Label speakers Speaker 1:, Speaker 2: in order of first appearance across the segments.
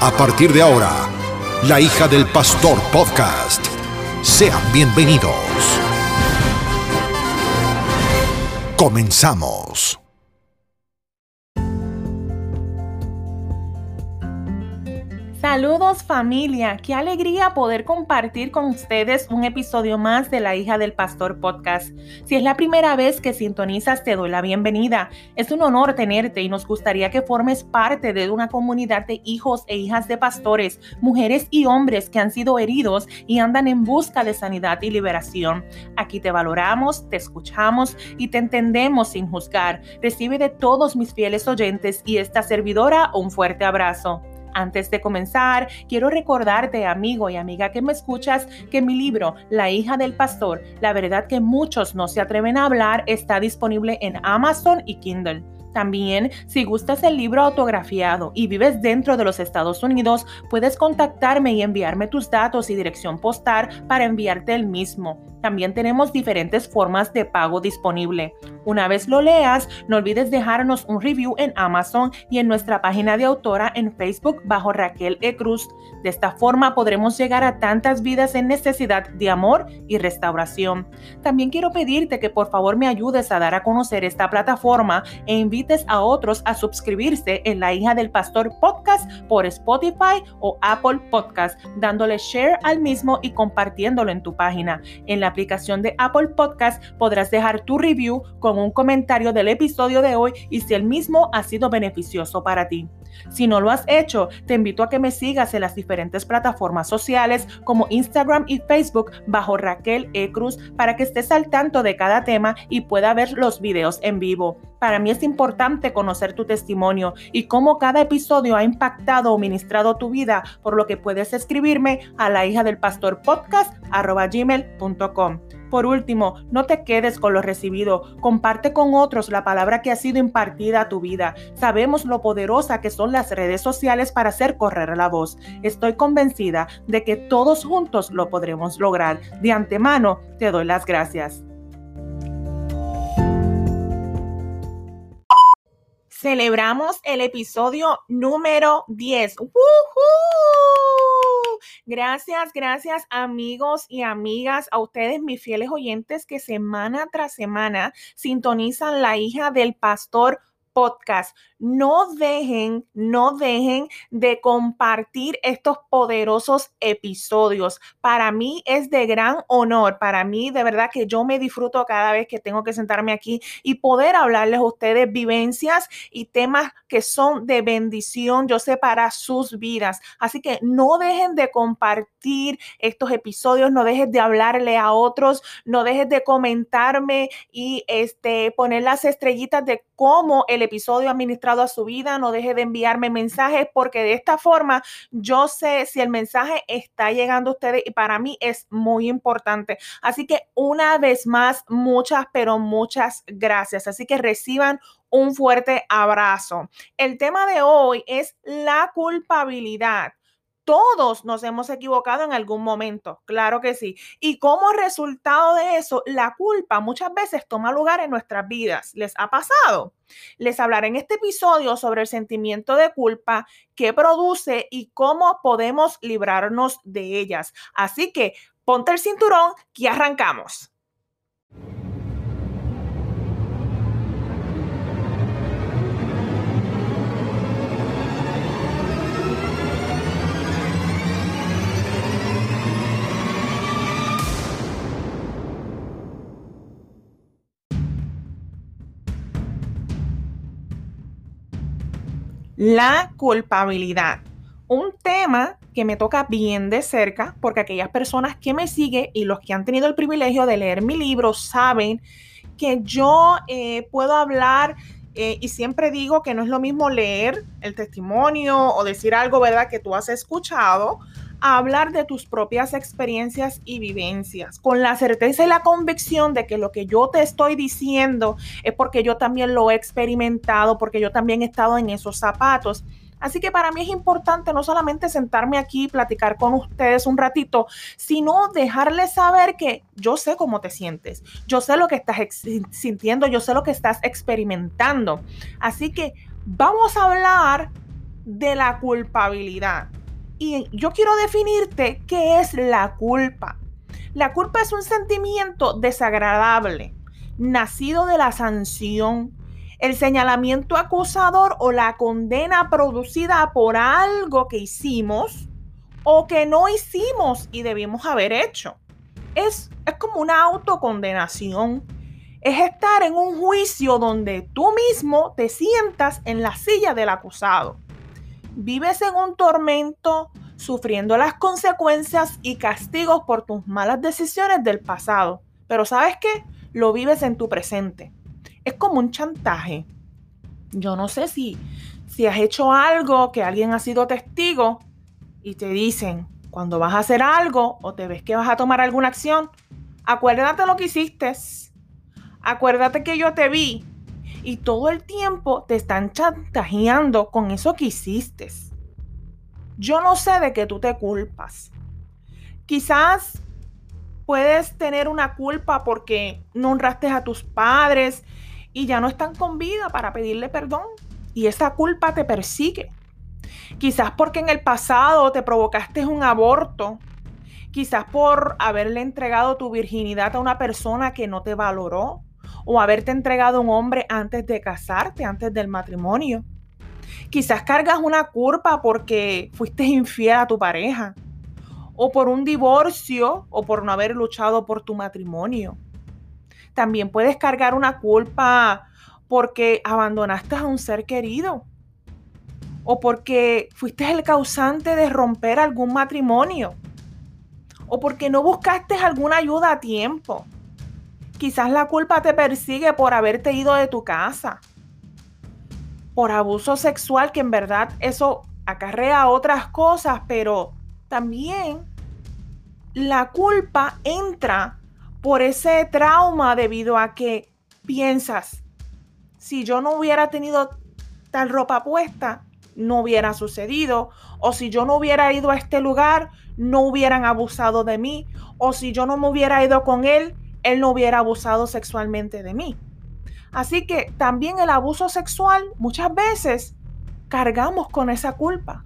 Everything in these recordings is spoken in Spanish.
Speaker 1: A partir de ahora, La hija del pastor podcast. Sean bienvenidos. Comenzamos.
Speaker 2: Saludos familia, qué alegría poder compartir con ustedes un episodio más de La hija del pastor podcast. Si es la primera vez que sintonizas, te doy la bienvenida. Es un honor tenerte y nos gustaría que formes parte de una comunidad de hijos e hijas de pastores, mujeres y hombres que han sido heridos y andan en busca de sanidad y liberación. Aquí te valoramos, te escuchamos y te entendemos sin juzgar. Recibe de todos mis fieles oyentes y esta servidora un fuerte abrazo. Antes de comenzar, quiero recordarte, amigo y amiga que me escuchas, que mi libro, La hija del pastor, la verdad que muchos no se atreven a hablar, está disponible en Amazon y Kindle. También, si gustas el libro autografiado y vives dentro de los Estados Unidos, puedes contactarme y enviarme tus datos y dirección postal para enviarte el mismo. También tenemos diferentes formas de pago disponible. Una vez lo leas, no olvides dejarnos un review en Amazon y en nuestra página de autora en Facebook bajo Raquel E. Cruz. De esta forma podremos llegar a tantas vidas en necesidad de amor y restauración. También quiero pedirte que por favor me ayudes a dar a conocer esta plataforma e invites a otros a suscribirse en La hija del pastor podcast por Spotify o Apple Podcast, dándole share al mismo y compartiéndolo en tu página. En la aplicación de Apple Podcast podrás dejar tu review con un comentario del episodio de hoy y si el mismo ha sido beneficioso para ti. Si no lo has hecho, te invito a que me sigas en las diferentes plataformas sociales como Instagram y Facebook bajo Raquel E. Cruz para que estés al tanto de cada tema y pueda ver los videos en vivo. Para mí es importante conocer tu testimonio y cómo cada episodio ha impactado o ministrado tu vida, por lo que puedes escribirme a la hija del pastor podcast. Por último, no te quedes con lo recibido, comparte con otros la palabra que ha sido impartida a tu vida. Sabemos lo poderosa que son las redes sociales para hacer correr la voz. Estoy convencida de que todos juntos lo podremos lograr. De antemano, te doy las gracias. Celebramos el episodio número 10. Gracias, gracias amigos y amigas, a ustedes mis fieles oyentes que semana tras semana sintonizan la hija del pastor podcast. No dejen, no dejen de compartir estos poderosos episodios. Para mí es de gran honor, para mí de verdad que yo me disfruto cada vez que tengo que sentarme aquí y poder hablarles a ustedes vivencias y temas que son de bendición, yo sé, para sus vidas. Así que no dejen de compartir estos episodios, no dejes de hablarle a otros, no dejes de comentarme y este, poner las estrellitas de cómo el episodio ha ministrado a su vida, no deje de enviarme mensajes porque de esta forma yo sé si el mensaje está llegando a ustedes y para mí es muy importante. Así que una vez más, muchas, pero muchas gracias. Así que reciban un fuerte abrazo. El tema de hoy es la culpabilidad. Todos nos hemos equivocado en algún momento, claro que sí. Y como resultado de eso, la culpa muchas veces toma lugar en nuestras vidas. ¿Les ha pasado? Les hablaré en este episodio sobre el sentimiento de culpa, qué produce y cómo podemos librarnos de ellas. Así que ponte el cinturón y arrancamos. La culpabilidad. Un tema que me toca bien de cerca porque aquellas personas que me siguen y los que han tenido el privilegio de leer mi libro saben que yo eh, puedo hablar Eh, y siempre digo que no es lo mismo leer el testimonio o decir algo, ¿verdad?, que tú has escuchado, hablar de tus propias experiencias y vivencias, con la certeza y la convicción de que lo que yo te estoy diciendo es porque yo también lo he experimentado, porque yo también he estado en esos zapatos Así que para mí es importante no solamente sentarme aquí y platicar con ustedes un ratito, sino dejarles saber que yo sé cómo te sientes, yo sé lo que estás sintiendo, yo sé lo que estás experimentando. Así que vamos a hablar de la culpabilidad. Yo quiero definirte qué es la culpa. La culpa es un sentimiento desagradable, nacido de la sanción, el señalamiento acusador o la condena producida por algo que hicimos o que no hicimos y debimos haber hecho. Es, es como una autocondenación. Es estar en un juicio donde tú mismo te sientas en la silla del acusado. Vives en un tormento, sufriendo las consecuencias y castigos por tus malas decisiones del pasado. Pero ¿sabes qué? Lo vives en tu presente es como un chantaje. Yo no sé si, si has hecho algo que alguien ha sido testigo y te dicen, cuando vas a hacer algo o te ves que vas a tomar alguna acción, acuérdate lo que hiciste. Acuérdate que yo te vi. Y todo el tiempo te están chantajeando con eso que hiciste. Yo no sé de qué tú te culpas. Quizás puedes tener una culpa porque no honraste a tus padres y ya no están con vida para pedirle perdón. Y esa culpa te persigue. Quizás porque en el pasado te provocaste un aborto. Quizás por haberle entregado tu virginidad a una persona que no te valoró. O haberte entregado a un hombre antes de casarte, antes del matrimonio. Quizás cargas una culpa porque fuiste infiel a tu pareja. O por un divorcio o por no haber luchado por tu matrimonio. También puedes cargar una culpa porque abandonaste a un ser querido o porque fuiste el causante de romper algún matrimonio o porque no buscaste alguna ayuda a tiempo. Quizás la culpa te persigue por haberte ido de tu casa, por abuso sexual, que en verdad eso acarrea otras cosas, pero también la culpa entra por ese trauma debido a que piensas, si yo no hubiera tenido tal ropa puesta, no hubiera sucedido, o si yo no hubiera ido a este lugar, no hubieran abusado de mí, o si yo no me hubiera ido con él, él no hubiera abusado sexualmente de mí. Así que también el abuso sexual muchas veces cargamos con esa culpa.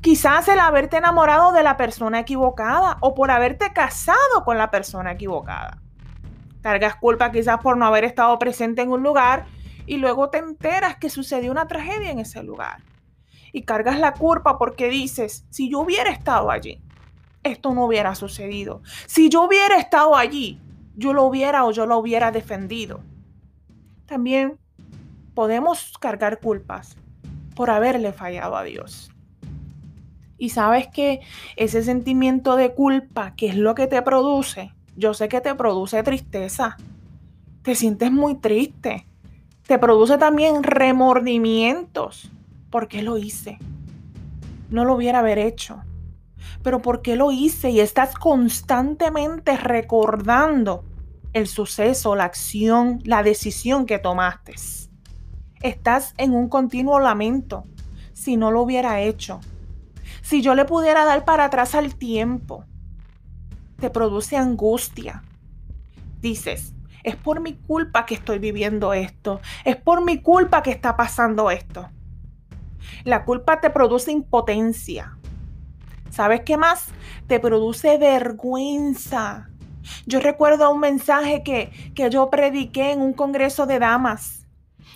Speaker 2: Quizás el haberte enamorado de la persona equivocada o por haberte casado con la persona equivocada. Cargas culpa quizás por no haber estado presente en un lugar y luego te enteras que sucedió una tragedia en ese lugar. Y cargas la culpa porque dices, si yo hubiera estado allí, esto no hubiera sucedido. Si yo hubiera estado allí, yo lo hubiera o yo lo hubiera defendido. También podemos cargar culpas por haberle fallado a Dios. Y sabes que ese sentimiento de culpa, que es lo que te produce, yo sé que te produce tristeza. Te sientes muy triste. Te produce también remordimientos. ¿Por qué lo hice? No lo hubiera haber hecho. Pero ¿por qué lo hice? Y estás constantemente recordando el suceso, la acción, la decisión que tomaste. Estás en un continuo lamento si no lo hubiera hecho si yo le pudiera dar para atrás al tiempo, te produce angustia. Dices, es por mi culpa que estoy viviendo esto, es por mi culpa que está pasando esto. La culpa te produce impotencia. ¿Sabes qué más? Te produce vergüenza. Yo recuerdo un mensaje que, que yo prediqué en un congreso de damas,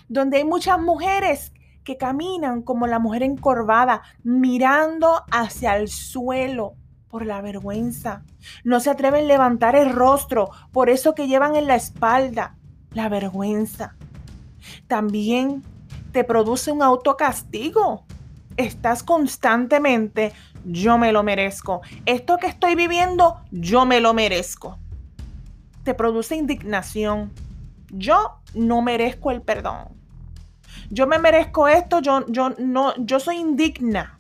Speaker 2: donde hay muchas mujeres que caminan como la mujer encorvada, mirando hacia el suelo por la vergüenza. No se atreven a levantar el rostro por eso que llevan en la espalda, la vergüenza. También te produce un autocastigo. Estás constantemente, yo me lo merezco. Esto que estoy viviendo, yo me lo merezco. Te produce indignación. Yo no merezco el perdón yo me merezco esto, yo, yo, no, yo soy indigna.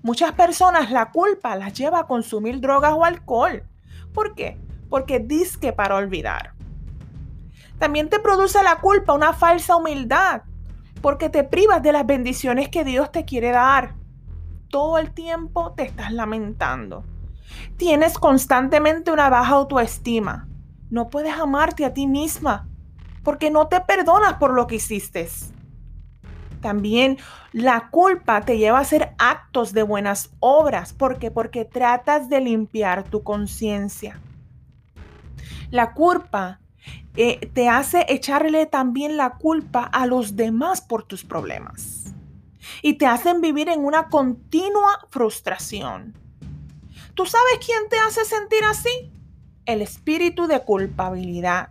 Speaker 2: Muchas personas la culpa las lleva a consumir drogas o alcohol. ¿Por qué? Porque disque para olvidar. También te produce la culpa una falsa humildad, porque te privas de las bendiciones que Dios te quiere dar. Todo el tiempo te estás lamentando. Tienes constantemente una baja autoestima. No puedes amarte a ti misma porque no te perdonas por lo que hiciste. También la culpa te lleva a hacer actos de buenas obras. ¿Por qué? Porque tratas de limpiar tu conciencia. La culpa eh, te hace echarle también la culpa a los demás por tus problemas. Y te hacen vivir en una continua frustración. ¿Tú sabes quién te hace sentir así? El espíritu de culpabilidad.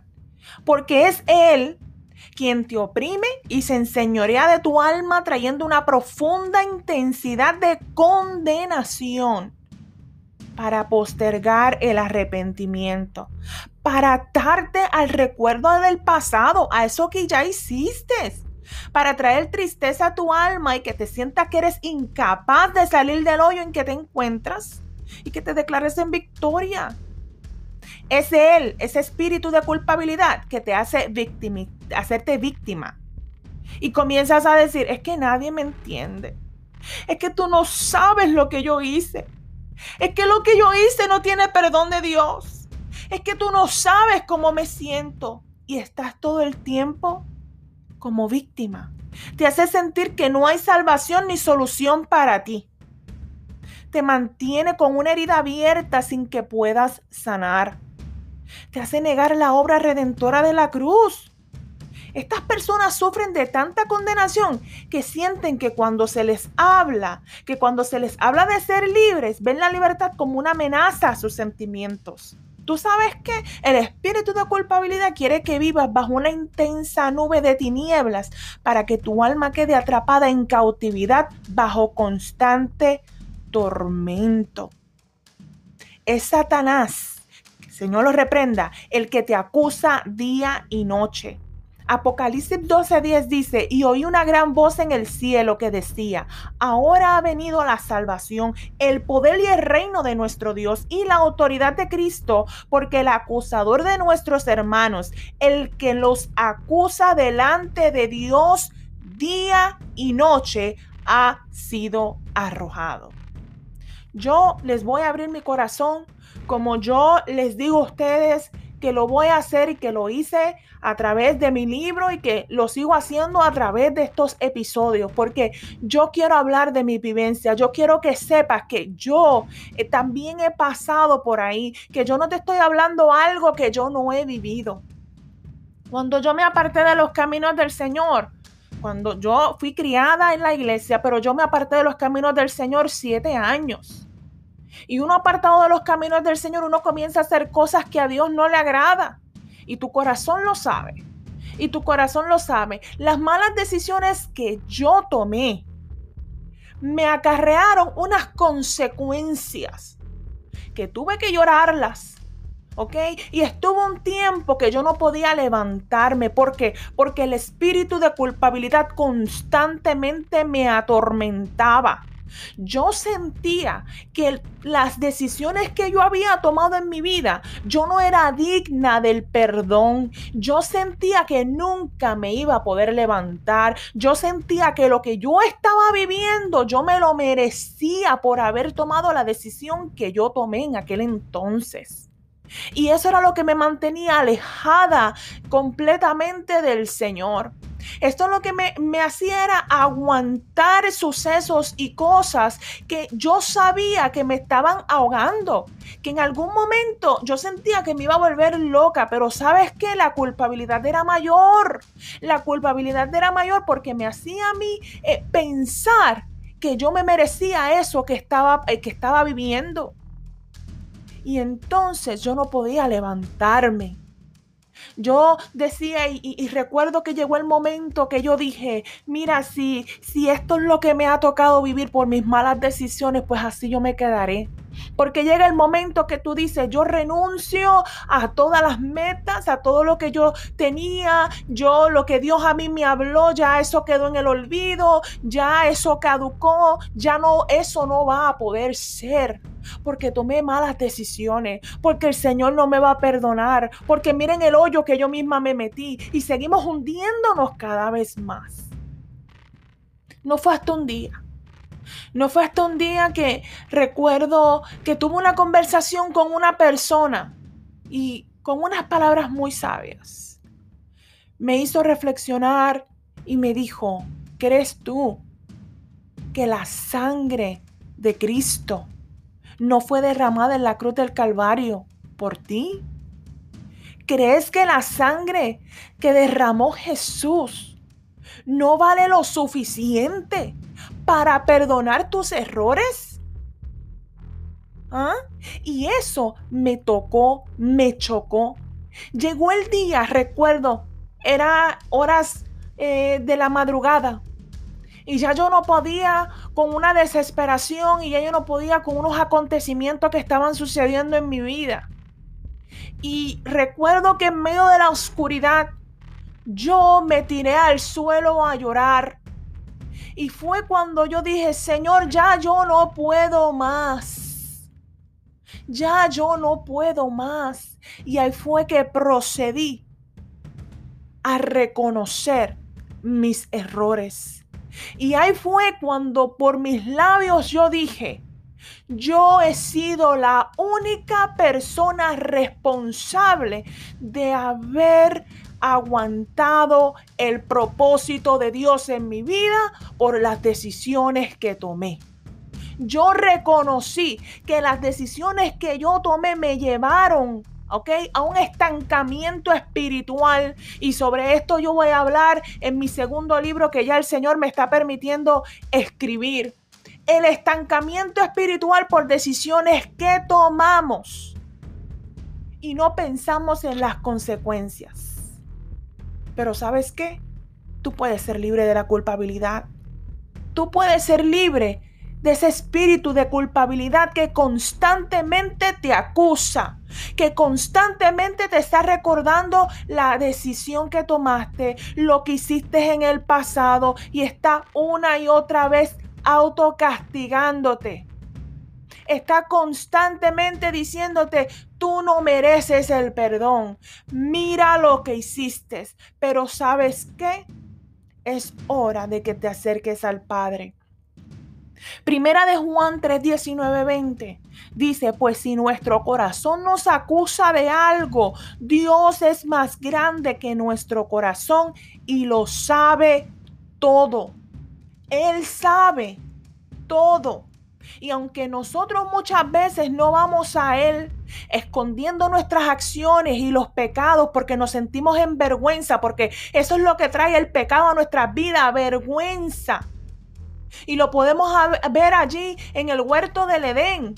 Speaker 2: Porque es Él quien te oprime y se enseñorea de tu alma trayendo una profunda intensidad de condenación para postergar el arrepentimiento, para atarte al recuerdo del pasado, a eso que ya hiciste, para traer tristeza a tu alma y que te sientas que eres incapaz de salir del hoyo en que te encuentras y que te declares en victoria. Es él, ese espíritu de culpabilidad que te hace víctima. Y comienzas a decir, es que nadie me entiende. Es que tú no sabes lo que yo hice. Es que lo que yo hice no tiene perdón de Dios. Es que tú no sabes cómo me siento. Y estás todo el tiempo como víctima. Te hace sentir que no hay salvación ni solución para ti. Te mantiene con una herida abierta sin que puedas sanar. Te hace negar la obra redentora de la cruz. Estas personas sufren de tanta condenación que sienten que cuando se les habla, que cuando se les habla de ser libres, ven la libertad como una amenaza a sus sentimientos. Tú sabes que el espíritu de culpabilidad quiere que vivas bajo una intensa nube de tinieblas para que tu alma quede atrapada en cautividad bajo constante tormento. Es Satanás, Señor lo reprenda, el que te acusa día y noche. Apocalipsis 12:10 dice, y oí una gran voz en el cielo que decía, ahora ha venido la salvación, el poder y el reino de nuestro Dios y la autoridad de Cristo, porque el acusador de nuestros hermanos, el que los acusa delante de Dios día y noche, ha sido arrojado. Yo les voy a abrir mi corazón como yo les digo a ustedes que lo voy a hacer y que lo hice a través de mi libro y que lo sigo haciendo a través de estos episodios, porque yo quiero hablar de mi vivencia, yo quiero que sepas que yo eh, también he pasado por ahí, que yo no te estoy hablando algo que yo no he vivido. Cuando yo me aparté de los caminos del Señor, cuando yo fui criada en la iglesia, pero yo me aparté de los caminos del Señor siete años. Y uno apartado de los caminos del Señor, uno comienza a hacer cosas que a Dios no le agrada. Y tu corazón lo sabe. Y tu corazón lo sabe. Las malas decisiones que yo tomé me acarrearon unas consecuencias que tuve que llorarlas. ¿Ok? Y estuvo un tiempo que yo no podía levantarme. ¿Por qué? Porque el espíritu de culpabilidad constantemente me atormentaba. Yo sentía que las decisiones que yo había tomado en mi vida, yo no era digna del perdón. Yo sentía que nunca me iba a poder levantar. Yo sentía que lo que yo estaba viviendo, yo me lo merecía por haber tomado la decisión que yo tomé en aquel entonces. Y eso era lo que me mantenía alejada completamente del Señor. Esto lo que me, me, hacía era aguantar sucesos y cosas que yo sabía que me estaban ahogando, que en algún momento yo sentía que me iba a volver loca, pero sabes que la culpabilidad era mayor, la culpabilidad era mayor porque me hacía a mí eh, pensar que yo me merecía eso que estaba, eh, que estaba viviendo. Y entonces yo no podía levantarme. Yo decía y, recuerdo que llegó el momento que yo dije, mira, si, si esto es lo que me ha tocado vivir por mis malas decisiones, pues así yo me quedaré. Porque llega el momento que tú dices, yo renuncio a todas las metas, a todo lo que yo tenía, yo lo que Dios a mí me habló, ya eso quedó en el olvido, ya eso caducó, ya no, eso no va a poder ser. Porque tomé malas decisiones, porque el Señor no me va a perdonar, porque miren el hoyo que yo misma me metí y seguimos hundiéndonos cada vez más. No fue hasta un día no fue hasta un día que recuerdo que tuve una conversación con una persona y con unas palabras muy sabias. Me hizo reflexionar y me dijo, ¿crees tú que la sangre de Cristo no fue derramada en la cruz del Calvario por ti? ¿Crees que la sangre que derramó Jesús no vale lo suficiente para perdonar tus errores? ¿Ah? Y eso me tocó, me chocó. Llegó el día, recuerdo, era horas eh, de la madrugada. Y ya yo no podía con una desesperación y ya yo no podía con unos acontecimientos que estaban sucediendo en mi vida. Y recuerdo que en medio de la oscuridad yo me tiré al suelo a llorar y fue cuando yo dije, Señor, ya yo no puedo más. Ya yo no puedo más. Y ahí fue que procedí a reconocer mis errores. Y ahí fue cuando por mis labios yo dije, yo he sido la única persona responsable de haber aguantado el propósito de Dios en mi vida por las decisiones que tomé. Yo reconocí que las decisiones que yo tomé me llevaron ¿ok? A un estancamiento espiritual. Y sobre esto yo voy a hablar en mi segundo libro que ya el Señor me está permitiendo escribir. El estancamiento espiritual por decisiones que tomamos y no pensamos en las consecuencias. Pero ¿sabes qué? Tú puedes ser libre de la culpabilidad. Tú puedes ser libre de ese espíritu de culpabilidad que constantemente te acusa, que constantemente te está recordando la decisión que tomaste, lo que hiciste en el pasado y está una y otra vez autocastigándote está constantemente diciéndote, tú no mereces el perdón. Mira lo que hiciste. Pero ¿sabes qué? Es hora de que te acerques al Padre. Primera de Juan 3, 19, 20 dice, pues si nuestro corazón nos acusa de algo, Dios es más grande que nuestro corazón y lo sabe todo. Él sabe todo. Y aunque nosotros muchas veces no vamos a Él escondiendo nuestras acciones y los pecados porque nos sentimos en vergüenza, porque eso es lo que trae el pecado a nuestra vida, vergüenza. Y lo podemos ver allí en el huerto del Edén.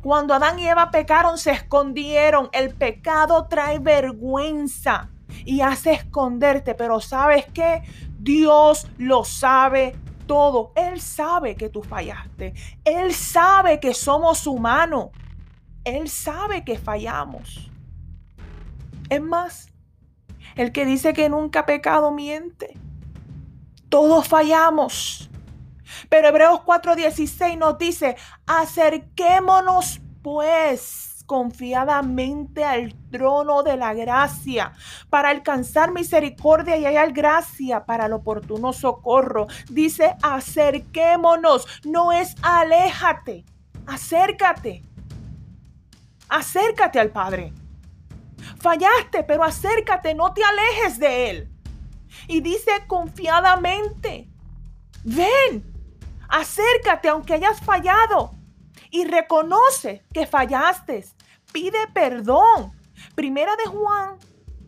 Speaker 2: Cuando Adán y Eva pecaron, se escondieron. El pecado trae vergüenza y hace esconderte, pero ¿sabes qué? Dios lo sabe todo. Él sabe que tú fallaste. Él sabe que somos humanos. Él sabe que fallamos. Es más, el que dice que nunca pecado miente. Todos fallamos. Pero Hebreos 4:16 nos dice, acerquémonos pues confiadamente al trono de la gracia para alcanzar misericordia y hallar gracia para el oportuno socorro. Dice, acerquémonos, no es aléjate, acércate. Acércate al Padre. Fallaste, pero acércate, no te alejes de Él. Y dice confiadamente, ven, acércate aunque hayas fallado y reconoce que fallaste. Pide perdón. Primera de Juan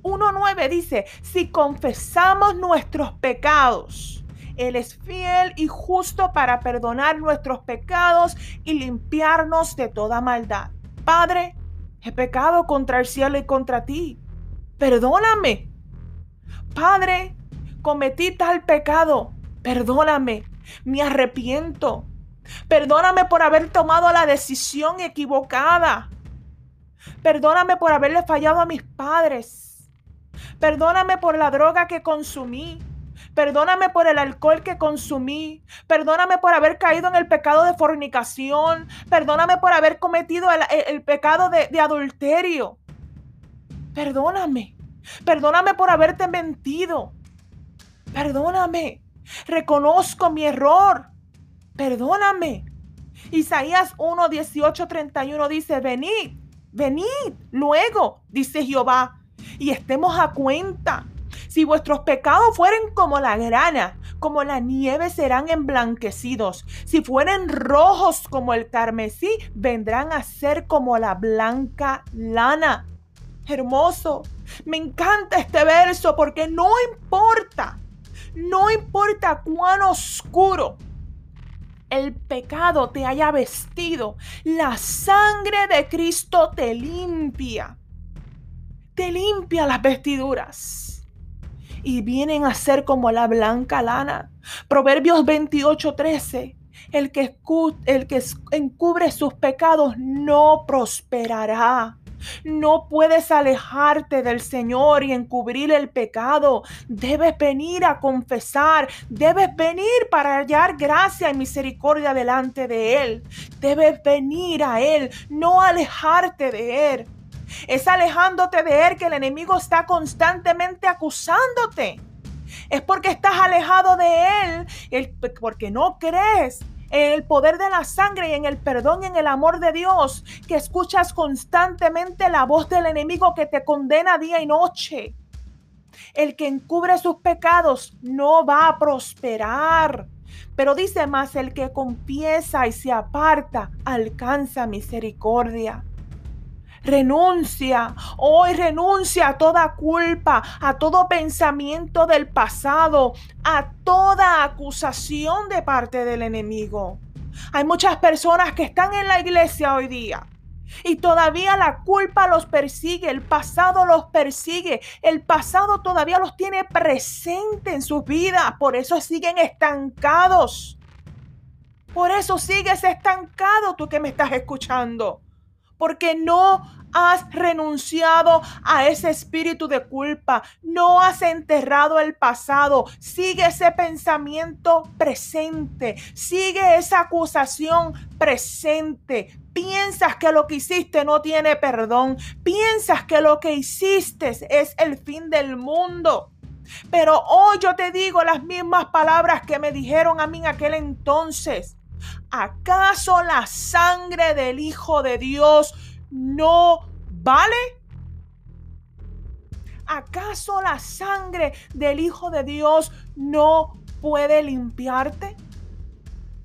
Speaker 2: 1.9 dice, si confesamos nuestros pecados, Él es fiel y justo para perdonar nuestros pecados y limpiarnos de toda maldad. Padre, he pecado contra el cielo y contra ti. perdóname. Padre, cometí tal pecado, perdóname, me arrepiento. Perdóname por haber tomado la decisión equivocada. Perdóname por haberle fallado a mis padres. Perdóname por la droga que consumí. Perdóname por el alcohol que consumí. Perdóname por haber caído en el pecado de fornicación. Perdóname por haber cometido el, pecado de, adulterio. Perdóname. Perdóname por haberte mentido. Perdóname. Reconozco mi error. Perdóname. Isaías 1, 18, 31 dice, venid, venid, luego, dice Jehová, y estemos a cuenta. Si vuestros pecados fueren como la grana, como la nieve serán emblanquecidos. Si fueren rojos como el carmesí, vendrán a ser como la blanca lana. Hermoso. Me encanta este verso porque no importa, no importa cuán oscuro el pecado te haya vestido, la sangre de Cristo te limpia. Te limpia las vestiduras. Y vienen a ser como la blanca lana. Proverbios 28:13. El que, el que encubre sus pecados no prosperará. No puedes alejarte del Señor y encubrir el pecado. Debes venir a confesar. Debes venir para hallar gracia y misericordia delante de Él. Debes venir a Él, no alejarte de Él. Es alejándote de Él que el enemigo está constantemente acusándote. Es porque estás alejado de Él, porque no crees en el poder de la sangre y en el perdón y en el amor de Dios, que escuchas constantemente la voz del enemigo que te condena día y noche. El que encubre sus pecados no va a prosperar. Pero dice más, el que confiesa y se aparta alcanza misericordia. Renuncia, hoy renuncia a toda culpa, a todo pensamiento del pasado, a toda acusación de parte del enemigo. Hay muchas personas que están en la iglesia hoy día y todavía la culpa los persigue, el pasado los persigue, el pasado todavía los tiene presente en sus vidas, por eso siguen estancados. Por eso sigues estancado tú que me estás escuchando porque no has renunciado a ese espíritu de culpa, no has enterrado el pasado, sigue ese pensamiento presente, sigue esa acusación presente. Piensas que lo que hiciste no tiene perdón, piensas que lo que hiciste es el fin del mundo. Pero hoy yo te digo las mismas palabras que me dijeron a mí en aquel entonces. ¿Acaso la sangre del Hijo de Dios no vale? ¿Acaso la sangre del Hijo de Dios no puede limpiarte?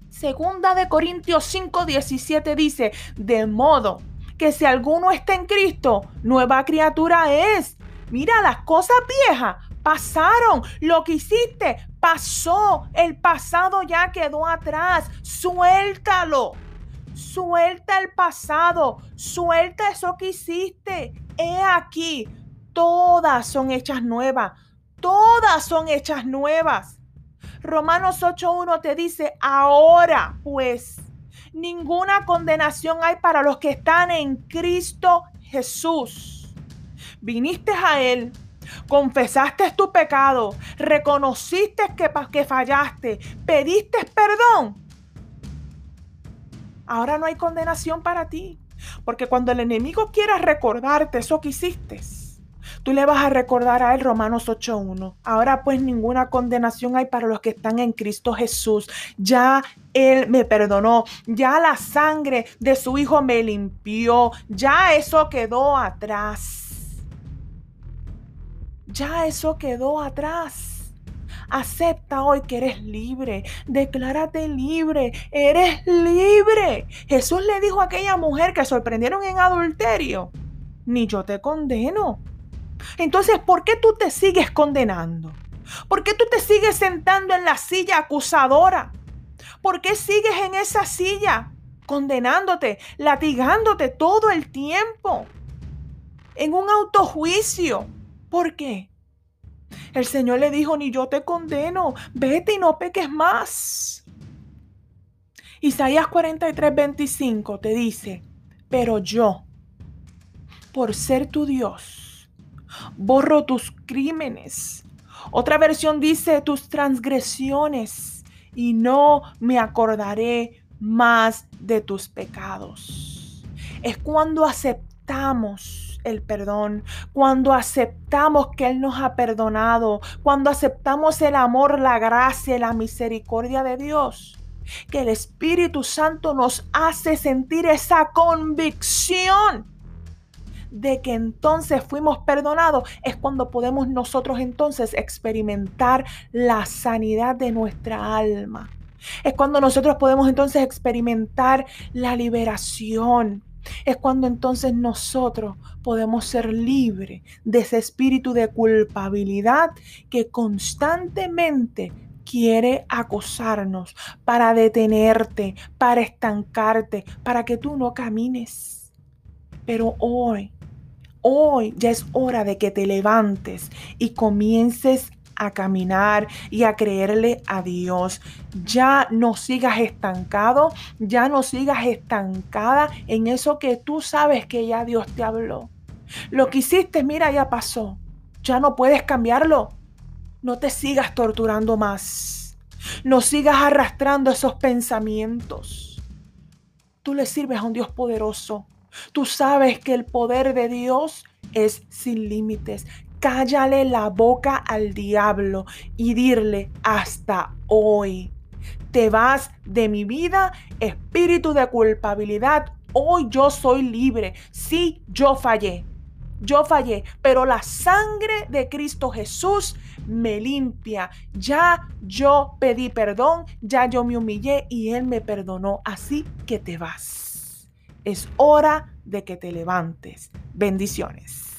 Speaker 2: Segunda de Corintios 5, 17 dice, de modo que si alguno está en Cristo, nueva criatura es. Mira, las cosas viejas pasaron. Lo que hiciste pasó. El pasado ya quedó atrás. Suéltalo. Suelta el pasado. Suelta eso que hiciste. He aquí. Todas son hechas nuevas. Todas son hechas nuevas. Romanos 8.1 te dice, ahora pues, ninguna condenación hay para los que están en Cristo Jesús. Viniste a Él confesaste tu pecado, reconociste que, que fallaste, pediste perdón, ahora no hay condenación para ti. Porque cuando el enemigo quiera recordarte eso que hiciste, tú le vas a recordar a él Romanos 8.1. Ahora pues ninguna condenación hay para los que están en Cristo Jesús. Ya él me perdonó, ya la sangre de su hijo me limpió, ya eso quedó atrás. Ya eso quedó atrás. Acepta hoy que eres libre. Declárate libre. Eres libre. Jesús le dijo a aquella mujer que sorprendieron en adulterio. Ni yo te condeno. Entonces, ¿por qué tú te sigues condenando? ¿Por qué tú te sigues sentando en la silla acusadora? ¿Por qué sigues en esa silla condenándote, latigándote todo el tiempo? En un autojuicio ¿Por qué? El Señor le dijo, ni yo te condeno, vete y no peques más. Isaías 43, 25 te dice, pero yo, por ser tu Dios, borro tus crímenes. Otra versión dice tus transgresiones y no me acordaré más de tus pecados. Es cuando aceptamos el perdón, cuando aceptamos que Él nos ha perdonado, cuando aceptamos el amor, la gracia la misericordia de Dios, que el Espíritu Santo nos hace sentir esa convicción de que entonces fuimos perdonados, es cuando podemos nosotros entonces experimentar la sanidad de nuestra alma. Es cuando nosotros podemos entonces experimentar la liberación es cuando entonces nosotros podemos ser libres de ese espíritu de culpabilidad que constantemente quiere acosarnos para detenerte, para estancarte, para que tú no camines. Pero hoy, hoy ya es hora de que te levantes y comiences a caminar y a creerle a Dios. Ya no sigas estancado, ya no sigas estancada en eso que tú sabes que ya Dios te habló. Lo que hiciste, mira, ya pasó. Ya no puedes cambiarlo. No te sigas torturando más. No sigas arrastrando esos pensamientos. Tú le sirves a un Dios poderoso. Tú sabes que el poder de Dios es sin límites, cállale la boca al diablo y dirle hasta hoy. Te vas de mi vida, espíritu de culpabilidad. Hoy yo soy libre. Sí, yo fallé. Yo fallé, pero la sangre de Cristo Jesús me limpia. Ya yo pedí perdón, ya yo me humillé y Él me perdonó. Así que te vas. Es hora de que te levantes. Bendiciones.